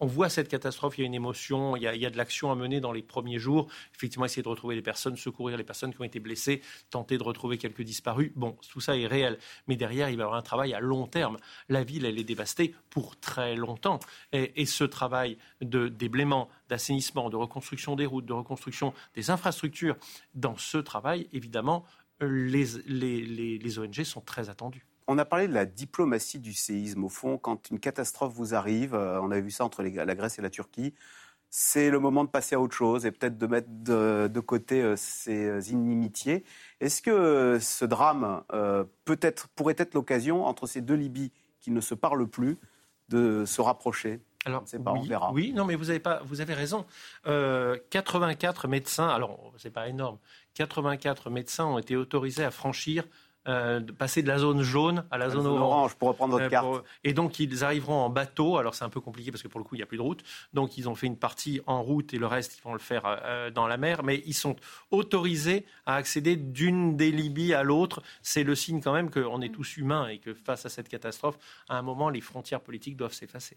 on voit cette catastrophe, il y a une émotion, il y a, de l'action à mener dans les premiers jours. Effectivement, essayer de retrouver les personnes, secourir les personnes qui ont été blessées, tenter de retrouver quelques disparus. Bon, tout ça est réel. Mais derrière, il va y avoir un travail à long terme. La ville, elle est dévastée pour très longtemps. Et, ce travail de déblaiement, d'assainissement, de reconstruction des routes, de reconstruction des infrastructures, dans ce travail, évidemment, les, les ONG sont très attendues. On a parlé de la diplomatie du séisme. Au fond, quand une catastrophe vous arrive, euh, on a vu ça entre la Grèce et la Turquie, c'est le moment de passer à autre chose et peut-être de mettre de, côté euh, ces euh, inimitiés. Est-ce que ce drame peut-être, pourrait être l'occasion, entre ces deux Libyes qui ne se parlent plus, de se rapprocher? Alors, pas, oui, on verra. oui, non, mais vous avez, pas, vous avez raison. 84 médecins, alors c'est pas énorme, 84 médecins ont été autorisés à franchir euh, passer de la zone jaune à la, zone, orange. pour reprendre votre euh, carte. et donc ils arriveront en bateau. Alors c'est un peu compliqué parce que pour le coup il n'y a plus de route. Donc ils ont fait une partie en route et le reste ils vont le faire euh, dans la mer. Mais ils sont autorisés à accéder d'une des Libyes à l'autre. C'est le signe quand même qu'on est tous humains et que face à cette catastrophe, à un moment les frontières politiques doivent s'effacer.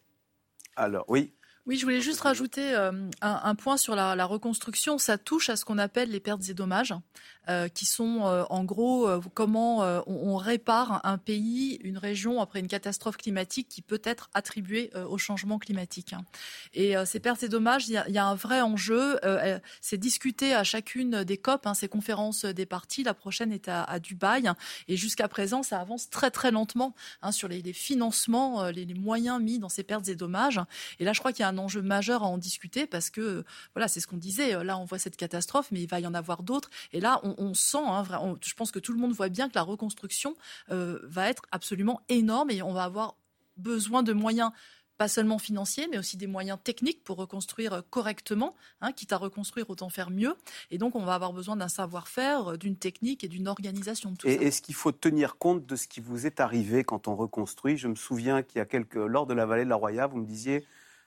Alors oui, oui, je voulais juste rajouter un, point sur la, reconstruction. Ça touche à ce qu'on appelle les pertes et dommages. Euh, qui sont euh, en gros euh, comment on, répare un pays, une région après une catastrophe climatique qui peut être attribuée au changement climatique. Et ces pertes et dommages, il y, a, un vrai enjeu. c'est discuté à chacune des COP, hein, ces conférences des parties. La prochaine est à, Dubaï. Et jusqu'à présent, ça avance très très lentement hein, sur les, financements, les, les, moyens mis dans ces pertes et dommages. Et là, je crois qu'il y a un enjeu majeur à en discuter parce que, voilà, c'est ce qu'on disait. Là, on voit cette catastrophe, mais il va y en avoir d'autres. Et là, on, on, sent, hein, je pense que tout le monde voit bien que la reconstruction euh, va être absolument énorme et on va avoir besoin de moyens pas seulement financiers, mais aussi des moyens techniques pour reconstruire correctement. Hein, quitte à reconstruire, autant faire mieux. Et donc, on va avoir besoin d'un savoir-faire, d'une technique et d'une organisation. et est-ce qu'il faut tenir compte de ce qui vous est arrivé quand on reconstruit? Je me souviens qu'il y a quelques, lors de la vallée de la Roya, vous me disiez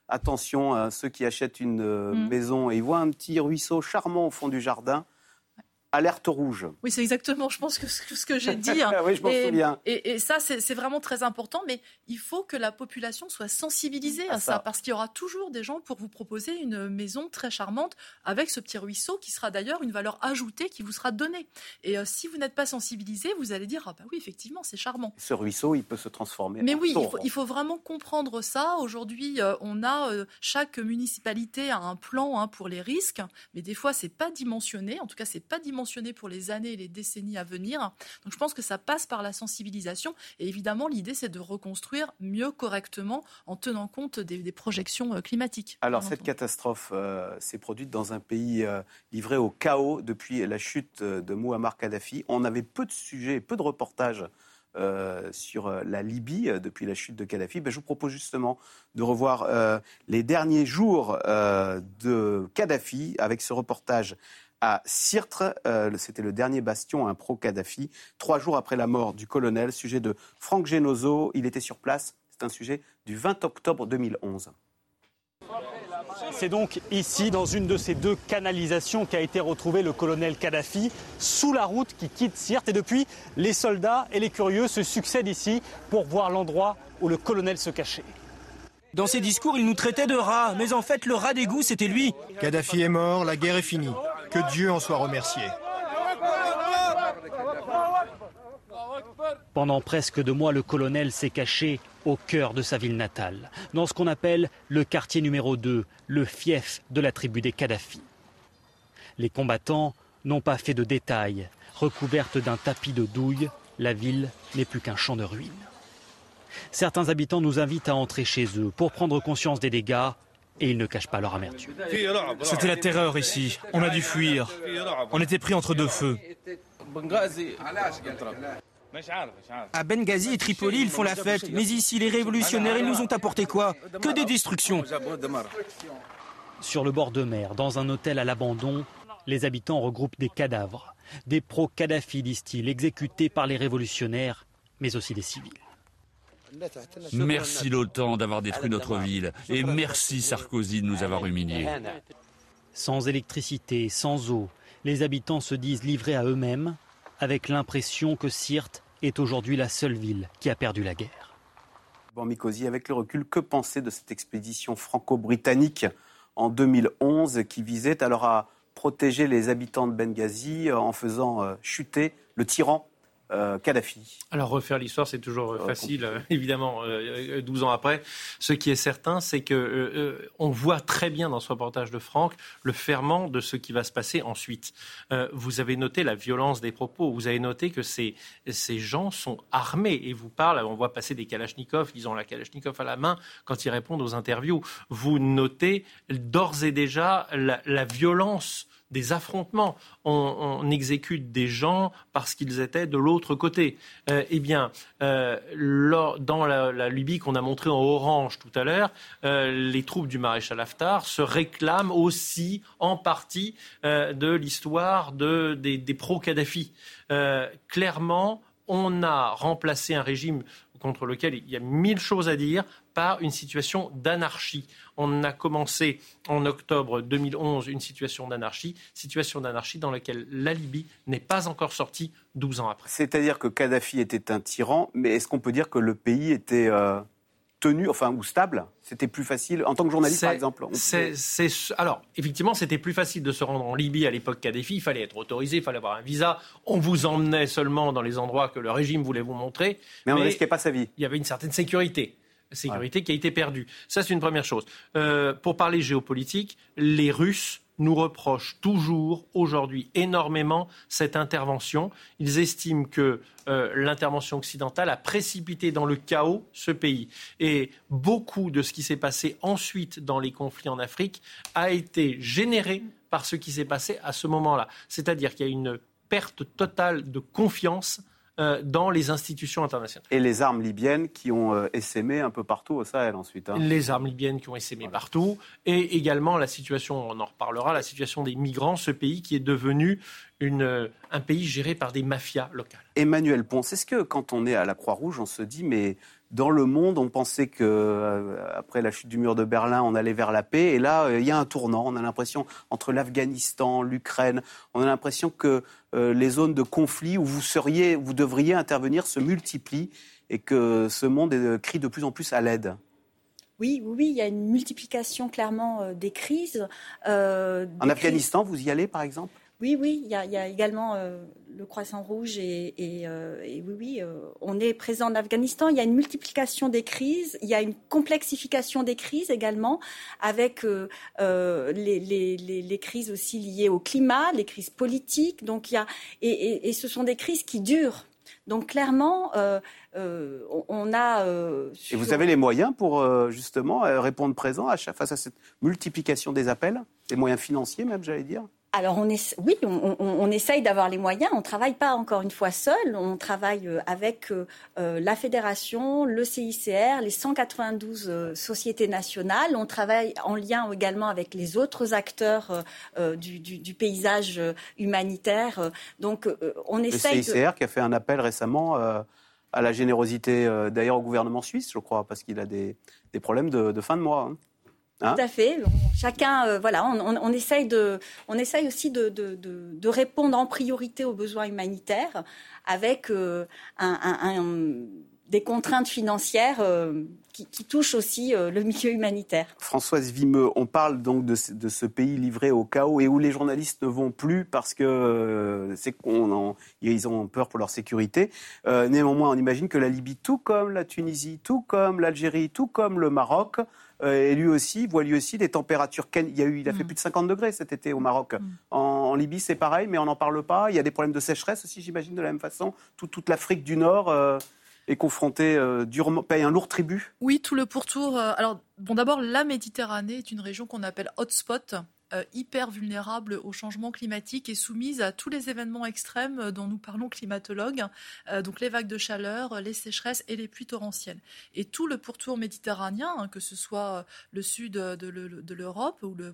attention à ceux qui achètent une euh, mmh. maison et ils voient un petit ruisseau charmant au fond du jardin alerte rouge. Oui, c'est exactement, je pense, que ce que j'ai dit. Hein. oui, je m'en souviens. Et, ça, c'est vraiment très important, mais il faut que la population soit sensibilisée à, ça, parce qu'il y aura toujours des gens pour vous proposer une maison très charmante avec ce petit ruisseau qui sera d'ailleurs une valeur ajoutée qui vous sera donnée. Et euh, si vous n'êtes pas sensibilisé, vous allez dire, ah bah oui, effectivement, c'est charmant. Ce ruisseau, il peut se transformer. Mais oui, il faut, vraiment comprendre ça. Aujourd'hui, euh, on a, euh, chaque municipalité a un plan hein, pour les risques, mais des fois, c'est pas dimensionné. En tout cas, c'est pas dimensionné pour les années et les décennies à venir. Donc je pense que ça passe par la sensibilisation. Et évidemment, l'idée, c'est de reconstruire mieux, correctement, en tenant compte des, projections euh, climatiques. Alors cette catastrophe euh, s'est produite dans un pays euh, livré au chaos depuis la chute de Muammar Kadhafi. On avait peu de sujets, peu de reportages sur la Libye depuis la chute de Kadhafi, ben, je vous propose justement de revoir les derniers jours de Kadhafi avec ce reportage à Sirtre. Euh, c'était le dernier bastion, un pro-Kadhafi. Trois jours après la mort du colonel, sujet de Franck Genozo. Il était sur place. C'est un sujet du 20 octobre 2011. C'est donc ici, dans une de ces deux canalisations, qu'a été retrouvé le colonel Kadhafi, sous la route qui quitte Sirte. Et depuis, les soldats et les curieux se succèdent ici pour voir l'endroit où le colonel se cachait. Dans ses discours, il nous traitait de rats, mais en fait, le rat d'égout, c'était lui. Kadhafi est mort, la guerre est finie. Que Dieu en soit remercié. Pendant presque deux mois, le colonel s'est caché au cœur de sa ville natale, dans ce qu'on appelle le quartier numéro 2, le fief de la tribu des Kadhafi. Les combattants n'ont pas fait de détails. Recouverte d'un tapis de douille, la ville n'est plus qu'un champ de ruines. Certains habitants nous invitent à entrer chez eux pour prendre conscience des dégâts et ils ne cachent pas leur amertume. C'était la terreur ici. On a dû fuir. On était pris entre deux feux. À Benghazi et Tripoli, ils font la fête. Mais ici, les révolutionnaires, ils nous ont apporté quoi? Que des destructions. Sur le bord de mer, dans un hôtel à l'abandon, les habitants regroupent des cadavres. Des pro-Kadhafi, disent-ils, exécutés par les révolutionnaires, mais aussi des civils. Merci l'OTAN d'avoir détruit notre ville et merci Sarkozy de nous avoir humiliés. Sans électricité, sans eau, les habitants se disent livrés à eux-mêmes, avec l'impression que Sirte est aujourd'hui la seule ville qui a perdu la guerre. Bon, Mikosi, avec le recul, que penser de cette expédition franco-britannique en 2011 qui visait alors à protéger les habitants de Benghazi en faisant euh, chuter le tyran euh, Kadhafi Alors refaire l'histoire, c'est toujours euh, facile, euh, évidemment, 12 ans après. Ce qui est certain, c'est que on voit très bien dans ce reportage de Franck le ferment de ce qui va se passer ensuite. vous avez noté la violence des propos. Vous avez noté que ces, ces gens sont armés et vous parlent. On voit passer des kalachnikovs, ils ont la kalachnikov à la main quand ils répondent aux interviews. Vous notez d'ores et déjà la, la violence des affrontements. On, exécute des gens parce qu'ils étaient de l'autre côté. Euh, eh bien, euh, dans la, Libye qu'on a montré en orange tout à l'heure, euh, les troupes du maréchal Haftar se réclament aussi en partie de l'histoire des, des pro-Kadhafi. clairement, on a remplacé un régime contre lequel il y a mille choses à dire par une situation d'anarchie. On a commencé en octobre 2011 une situation d'anarchie, situation d'anarchie dans laquelle la Libye n'est pas encore sortie 12 ans après. C'est-à-dire que Kadhafi était un tyran, mais est-ce qu'on peut dire que le pays était euh, tenu, enfin, ou stable C'était plus facile, en tant que journaliste par exemple Alors, effectivement, c'était plus facile de se rendre en Libye à l'époque Kadhafi, il fallait être autorisé, il fallait avoir un visa, on vous emmenait seulement dans les endroits que le régime voulait vous montrer. Mais on ne risquait pas sa vie. Il y avait une certaine sécurité sécurité qui a été perdue. Ça, c'est une première chose. Euh, pour parler géopolitique, les Russes nous reprochent toujours aujourd'hui énormément cette intervention. Ils estiment que euh, l'intervention occidentale a précipité dans le chaos ce pays. Et beaucoup de ce qui s'est passé ensuite dans les conflits en Afrique a été généré par ce qui s'est passé à ce moment-là. C'est-à-dire qu'il y a une perte totale de confiance euh, dans les institutions internationales. Et les armes libyennes qui ont euh, essaimé un peu partout au Sahel ensuite. Hein. Les armes libyennes qui ont essaimé partout. Et également la situation, on en reparlera, la situation des migrants, ce pays qui est devenu une, euh, un pays géré par des mafias locales. Emmanuel Ponce, est-ce que quand on est à la Croix-Rouge, on se dit mais dans le monde, on pensait que euh, après la chute du mur de Berlin, on allait vers la paix. Et là, euh, il y a un tournant. On a l'impression entre l'Afghanistan, l'Ukraine, on a l'impression que euh, les zones de conflit où vous seriez, vous devriez intervenir se multiplient et que ce monde crie de plus en plus à l'aide. Oui, oui, il y a une multiplication clairement des crises. en Afghanistan, vous y allez par exemple? Oui, oui, il y a, également euh, le Croissant Rouge et, euh, oui, oui, euh, on est présent en Afghanistan. Il y a une multiplication des crises, il y a une complexification des crises également, avec les, crises aussi liées au climat, les crises politiques. Donc il y a et, ce sont des crises qui durent. Donc clairement, on a. Et vous avez les moyens pour justement répondre présent à chaque, face à cette multiplication des appels, les moyens financiers même, j'allais dire? Alors on est, oui, on, essaye d'avoir les moyens. On ne travaille pas encore une fois seul. On travaille euh, avec euh, euh, la fédération, le CICR, les 192 sociétés nationales. On travaille en lien également avec les autres acteurs du, paysage humanitaire. Donc on essaye. Le CICR qui a fait un appel récemment à la générosité d'ailleurs au gouvernement suisse, je crois, parce qu'il a des, problèmes de, fin de mois. Hein. Tout à fait. Chacun, euh, voilà, on, essaye de, on essaye aussi de, de, répondre en priorité aux besoins humanitaires avec euh, des contraintes financières euh, qui, touchent aussi le milieu humanitaire. Françoise Vimeux, on parle donc de, ce pays livré au chaos et où les journalistes ne vont plus parce que c'est qu'on ils ont peur pour leur sécurité. néanmoins, on imagine que la Libye, tout comme la Tunisie, tout comme l'Algérie, tout comme le Maroc, euh, et lui aussi voit lui aussi des températures. Il, y a eu, il a fait mm. plus de 50 degrés cet été au Maroc. Mm. En, Libye, c'est pareil, mais on n'en parle pas. Il y a des problèmes de sécheresse aussi, j'imagine, de la même façon. toute l'Afrique du Nord. Euh, est confrontée euh, durement, paye un lourd tribut? Oui, tout le pourtour. alors, bon, d'abord, la Méditerranée est une région qu'on appelle hotspot euh, hyper vulnérable au changement climatique et soumise à tous les événements extrêmes dont nous parlons climatologues, euh, donc les vagues de chaleur, les sécheresses et les pluies torrentielles. Et tout le pourtour méditerranéen, hein, que ce soit le sud de l'Europe ou le,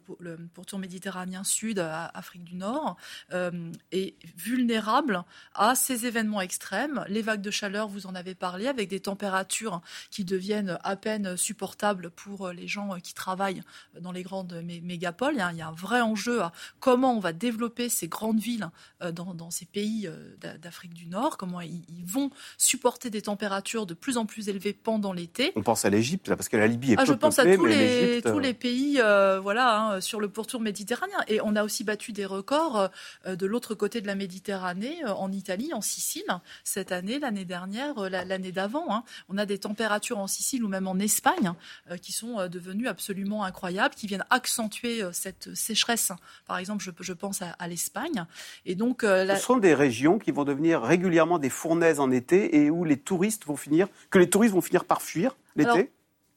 pourtour méditerranéen sud, Afrique du Nord, euh, est vulnérable à ces événements extrêmes. Les vagues de chaleur, vous en avez parlé, avec des températures qui deviennent à peine supportables pour les gens qui travaillent dans les grandes mégapoles. Il y un vrai enjeu à comment on va développer ces grandes villes euh, dans, ces pays euh, d'Afrique du Nord, comment ils, vont supporter des températures de plus en plus élevées pendant l'été. On pense à l'Égypte, parce que la Libye est ah, peu Je pense à tous, les, tous les pays voilà, hein, sur le pourtour méditerranéen. Et on a aussi battu des records de l'autre côté de la Méditerranée, en Italie, en Sicile, cette année, l'année dernière, l'année d'avant. Hein. On a des températures en Sicile ou même en Espagne qui sont devenues absolument incroyables, qui viennent accentuer cette sécheresse. Par exemple, je, pense à, l'Espagne. Et donc, euh, ce sont des régions qui vont devenir régulièrement des fournaises en été et où les touristes vont finir, que les touristes vont finir par fuir l'été.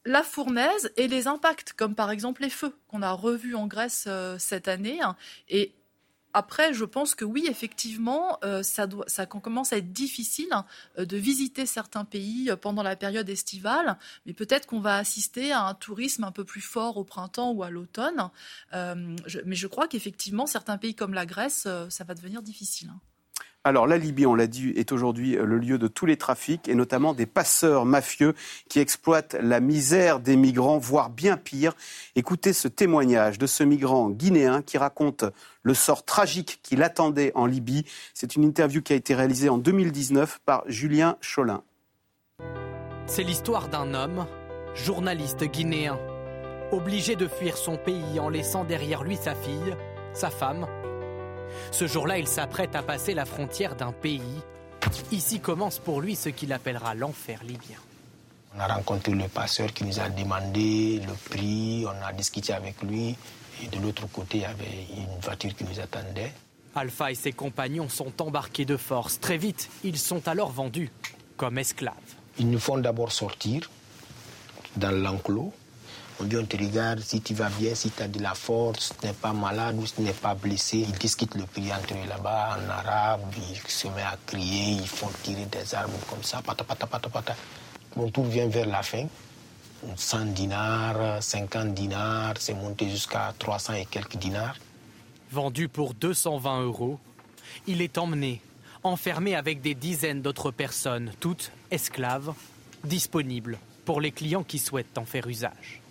La fournaise et les impacts, comme par exemple les feux qu'on a revus en Grèce euh, cette année, et après, je pense que oui, effectivement, euh, ça, commence à être difficile euh, de visiter certains pays euh, pendant la période estivale, mais peut-être qu'on va assister à un tourisme un peu plus fort au printemps ou à l'automne. mais je crois qu'effectivement, certains pays comme la Grèce, ça va devenir difficile. Hein. Alors la Libye, on l'a dit, est aujourd'hui euh, le lieu de tous les trafics et notamment des passeurs mafieux qui exploitent la misère des migrants, voire bien pire. Écoutez ce témoignage de ce migrant guinéen qui raconte le sort tragique qu'il attendait en Libye. C'est une interview qui a été réalisée en 2019 par Julien Cholin. C'est l'histoire d'un homme, journaliste guinéen, obligé de fuir son pays en laissant derrière lui sa fille, sa femme ce jour-là, il s'apprête à passer la frontière d'un pays. Ici commence pour lui ce qu'il appellera l'enfer libyen. On a rencontré le passeur qui nous a demandé le prix, on a discuté avec lui. Et de l'autre côté, il y avait une voiture qui nous attendait. Alpha et ses compagnons sont embarqués de force. Très vite, ils sont alors vendus comme esclaves. Ils nous font d'abord sortir dans l'enclos. On dit, on te regarde, si tu vas bien, si tu as de la force, tu n'es pas malade ou tu n'es pas blessé. Ils discutent le prix entre eux là-bas en arabe, ils se mettent à crier, ils font tirer des armes comme ça, pata, pata, pata, pata. Mon tour vient vers la fin. 100 dinars, 50 dinars, c'est monté jusqu'à 300 et quelques dinars. Vendu pour 220 euros, il est emmené, enfermé avec des dizaines d'autres personnes, toutes esclaves, disponibles pour les clients qui souhaitent en faire usage.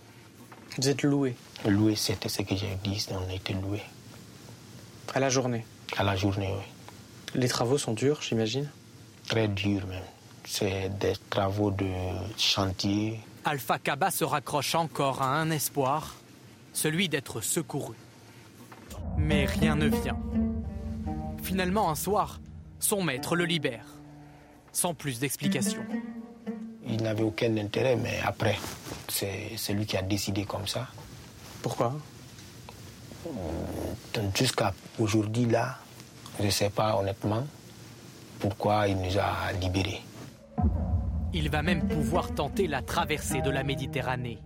Vous êtes loué Loué, c'était ce que j'ai dit, on a été loué. À la journée À la journée, oui. Les travaux sont durs, j'imagine Très durs même. C'est des travaux de chantier. Alpha Kaba se raccroche encore à un espoir, celui d'être secouru. Mais rien ne vient. Finalement, un soir, son maître le libère, sans plus d'explications. Il n'avait aucun intérêt, mais après, c'est lui qui a décidé comme ça. Pourquoi? Euh, Jusqu'à aujourd'hui, là, je ne sais pas honnêtement pourquoi il nous a libérés. Il va même pouvoir tenter la traversée de la Méditerranée.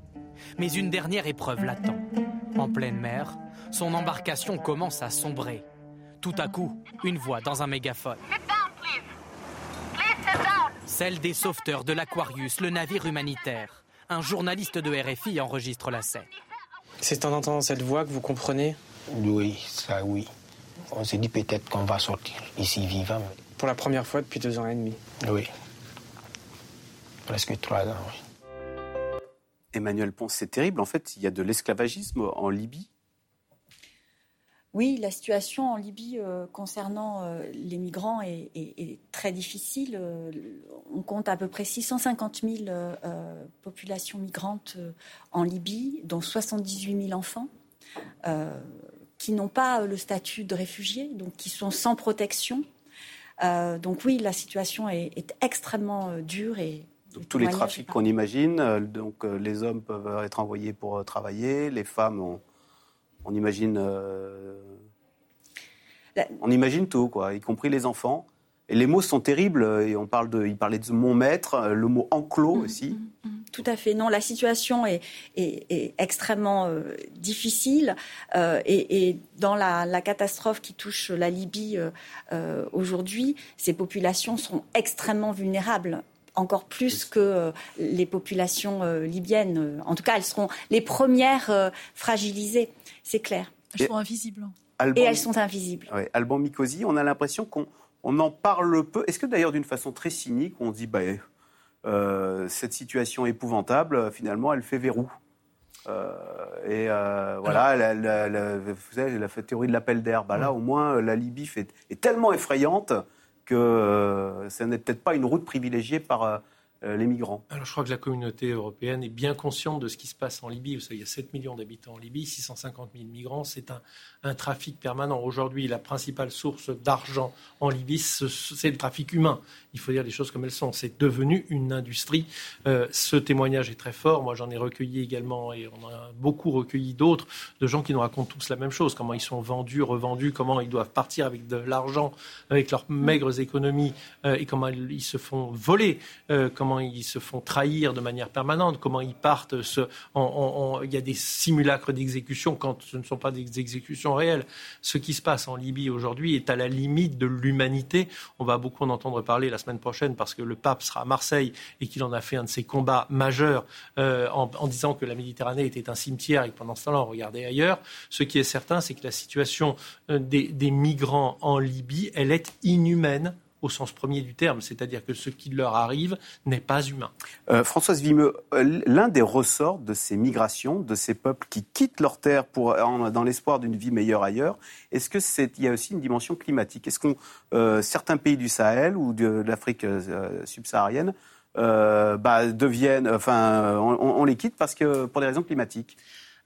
Mais une dernière épreuve l'attend. En pleine mer, son embarcation commence à sombrer. Tout à coup, une voix dans un mégaphone. Celle des sauveteurs de l'Aquarius, le navire humanitaire. Un journaliste de RFI enregistre la scène. C'est en entendant cette voix que vous comprenez Oui, ça oui. On s'est dit peut-être qu'on va sortir ici vivant. Pour la première fois depuis deux ans et demi Oui. Presque trois ans, oui. Emmanuel Ponce, c'est terrible. En fait, il y a de l'esclavagisme en Libye. Oui, la situation en Libye euh, concernant euh, les migrants est, très difficile. Euh, on compte à peu près 650 000 populations migrantes en Libye, dont 78 000 enfants, qui n'ont pas le statut de réfugiés, donc qui sont sans protection. donc oui, la situation est, extrêmement dure et tous les trafics qu'on imagine, donc les hommes peuvent être envoyés pour travailler, les femmes ont on imagine, euh, on imagine tout, quoi, y compris les enfants. Et les mots sont terribles. Et on parle de, il parlait de mon maître, le mot enclos mmh, aussi. Mmh, mmh. tout à fait. Non, la situation est, extrêmement difficile et, dans la, catastrophe qui touche la Libye aujourd'hui, ces populations sont extrêmement vulnérables encore plus que les populations libyennes. En tout cas, elles seront les premières fragilisées, c'est clair. Elles sont invisibles. et elles sont invisibles. Alban Mikosi, on a l'impression qu'on on en parle peu. Est-ce que d'ailleurs, d'une façon très cynique, on dit bah, euh, cette situation épouvantable, finalement, elle fait verrou euh, et euh, voilà, vous savez, la théorie de l'appel d'air. Bah, là, au moins, la Libye est tellement effrayante que ce n'est peut-être pas une route privilégiée par euh, les migrants Alors je crois que la communauté européenne est bien consciente de ce qui se passe en Libye. Vous savez, il y a 7 millions d'habitants en Libye, 650 000 migrants. C'est un, trafic permanent. Aujourd'hui, la principale source d'argent en Libye, c'est le trafic humain. Il faut dire les choses comme elles sont. C'est devenu une industrie. Euh, ce témoignage est très fort. Moi, j'en ai recueilli également, et on a beaucoup recueilli d'autres, de gens qui nous racontent tous la même chose. Comment ils sont vendus, revendus, comment ils doivent partir avec de l'argent, avec leurs maigres économies, euh, et comment ils se font voler, comment ils se font trahir de manière permanente, comment ils partent. il y a des simulacres d'exécution quand ce ne sont pas des exécutions réelles. Ce qui se passe en Libye aujourd'hui est à la limite de l'humanité. On va beaucoup en entendre parler la semaine prochaine parce que le pape sera à Marseille et qu'il en a fait un de ses combats majeurs euh, en, disant que la Méditerranée était un cimetière et que pendant ce temps-là, on regardait ailleurs. Ce qui est certain, c'est que la situation euh, des migrants en Libye, elle est inhumaine au sens premier du terme, c'est-à-dire que ce qui leur arrive n'est pas humain. Euh, Françoise Vimeux, euh, l'un des ressorts de ces migrations, de ces peuples qui quittent leur terre pour, dans l'espoir d'une vie meilleure ailleurs, est-ce que c'est, il y a aussi une dimension climatique? Est-ce que euh, certains pays du Sahel ou de, l'Afrique subsaharienne bah, deviennent, enfin, on, les quitte parce que pour des raisons climatiques?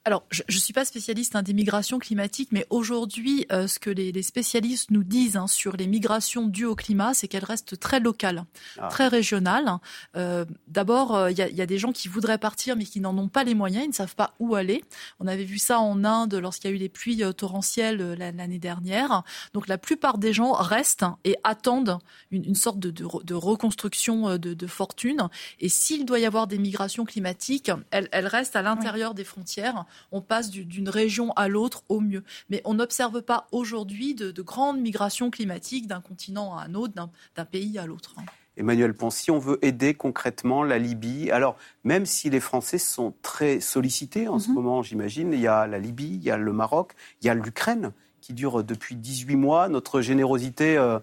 Alors, je ne suis pas spécialiste hein, des migrations climatiques, mais aujourd'hui, euh, ce que les, spécialistes nous disent hein, sur les migrations dues au climat, c'est qu'elles restent très locales, ah. très régionales. Euh, d'abord, euh, il y, a des gens qui voudraient partir, mais qui n'en ont pas les moyens, ils ne savent pas où aller. On avait vu ça en Inde lorsqu'il y a eu les pluies torrentielles l'année dernière. Donc, la plupart des gens restent et attendent une, sorte de, reconstruction de, fortune. Et s'il doit y avoir des migrations climatiques, elles, restent à l'intérieur des frontières on passe d'une région à l'autre au mieux. Mais on n'observe pas aujourd'hui de, grandes migrations climatiques d'un continent à un autre, d'un pays à l'autre. Emmanuel Pont, si on veut aider concrètement la Libye, alors même si les Français sont très sollicités en ce mhm. moment, j'imagine, il y a la Libye, il y a le Maroc, il y a l'Ukraine qui dure depuis 18 mois. Notre générosité euh,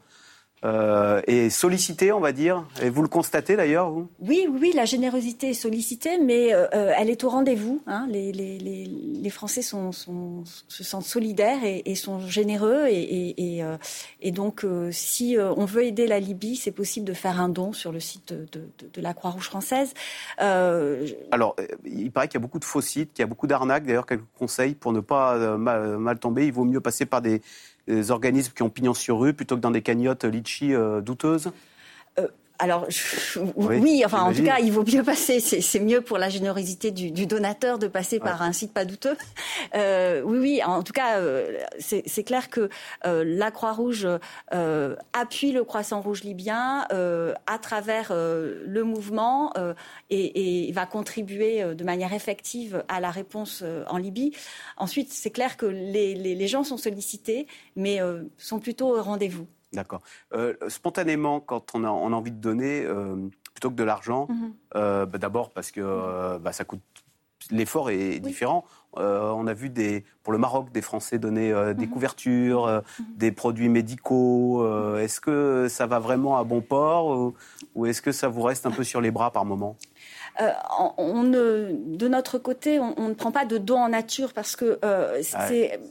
euh, est sollicitée, on va dire. Et vous le constatez d'ailleurs, vous? Oui, oui, la générosité est sollicitée, mais euh, elle est au rendez-vous. Hein. Les, les, les, les, Français sont, sont, se sentent solidaires et, et sont généreux. Et, et, euh, et donc, si on veut aider la Libye, c'est possible de faire un don sur le site de, de, de la Croix-Rouge française. Alors, il paraît qu'il y a beaucoup de faux sites, qu'il y a beaucoup d'arnaques. D'ailleurs, quelques conseils pour ne pas mal, mal tomber. Il vaut mieux passer par des des organismes qui ont pignon sur rue plutôt que dans des cagnottes litchi euh, douteuses? Euh, alors oui, enfin en tout cas, il vaut mieux passer. C'est mieux pour la générosité du, donateur de passer par un site pas douteux. Euh, oui, oui. En tout cas, c'est clair que la Croix-Rouge appuie le Croissant Rouge libyen à travers le mouvement et, va contribuer de manière effective à la réponse en Libye. Ensuite, c'est clair que les, les, gens sont sollicités, mais sont plutôt au rendez-vous. D'accord. Euh, spontanément, quand on a, envie de donner, euh, plutôt que de l'argent, mhm. euh, bah, d'abord parce que bah, ça coûte. L'effort est différent. on a vu des, pour le Maroc des Français donner des mhm. couvertures, mhm. des produits médicaux. est-ce que ça va vraiment à bon port ou est-ce que ça vous reste un peu sur les bras par moment? Euh, on ne, de notre côté, on, ne prend pas de dons en nature parce que euh,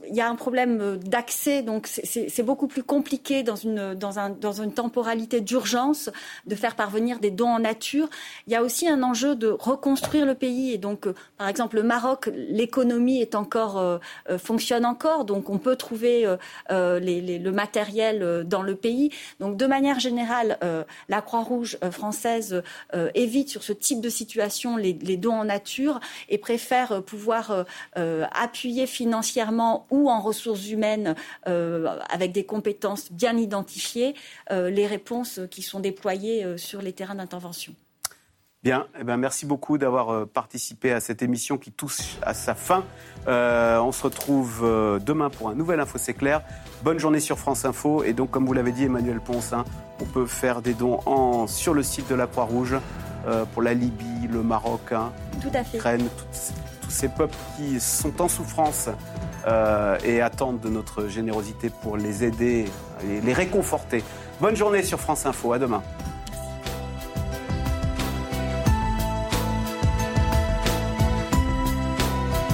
il y a un problème d'accès, donc c'est beaucoup plus compliqué dans une, dans, un, dans une temporalité d'urgence de faire parvenir des dons en nature. Il y a aussi un enjeu de reconstruire le pays et donc, euh, par exemple, le Maroc, l'économie est encore fonctionne encore, donc on peut trouver le matériel dans le pays. Donc, de manière générale, la Croix-Rouge française évite sur ce type de situation les, dons en nature et préfère euh, pouvoir euh, euh, appuyer financièrement ou en ressources humaines avec des compétences bien identifiées les réponses qui sont déployées sur les terrains d'intervention. Bien, eh ben merci beaucoup d'avoir participé à cette émission qui touche à sa fin. On se retrouve demain pour un nouvel Info C'est clair. Bonne journée sur France Info. Et donc, comme vous l'avez dit, Emmanuel Ponce, hein, on peut faire des dons sur le site de la Croix-Rouge pour la Libye, le Maroc, hein, Tout à fait. l'Ukraine, tous ces peuples qui sont en souffrance et attendent de notre générosité pour les aider et les réconforter. Bonne journée sur France Info. À demain.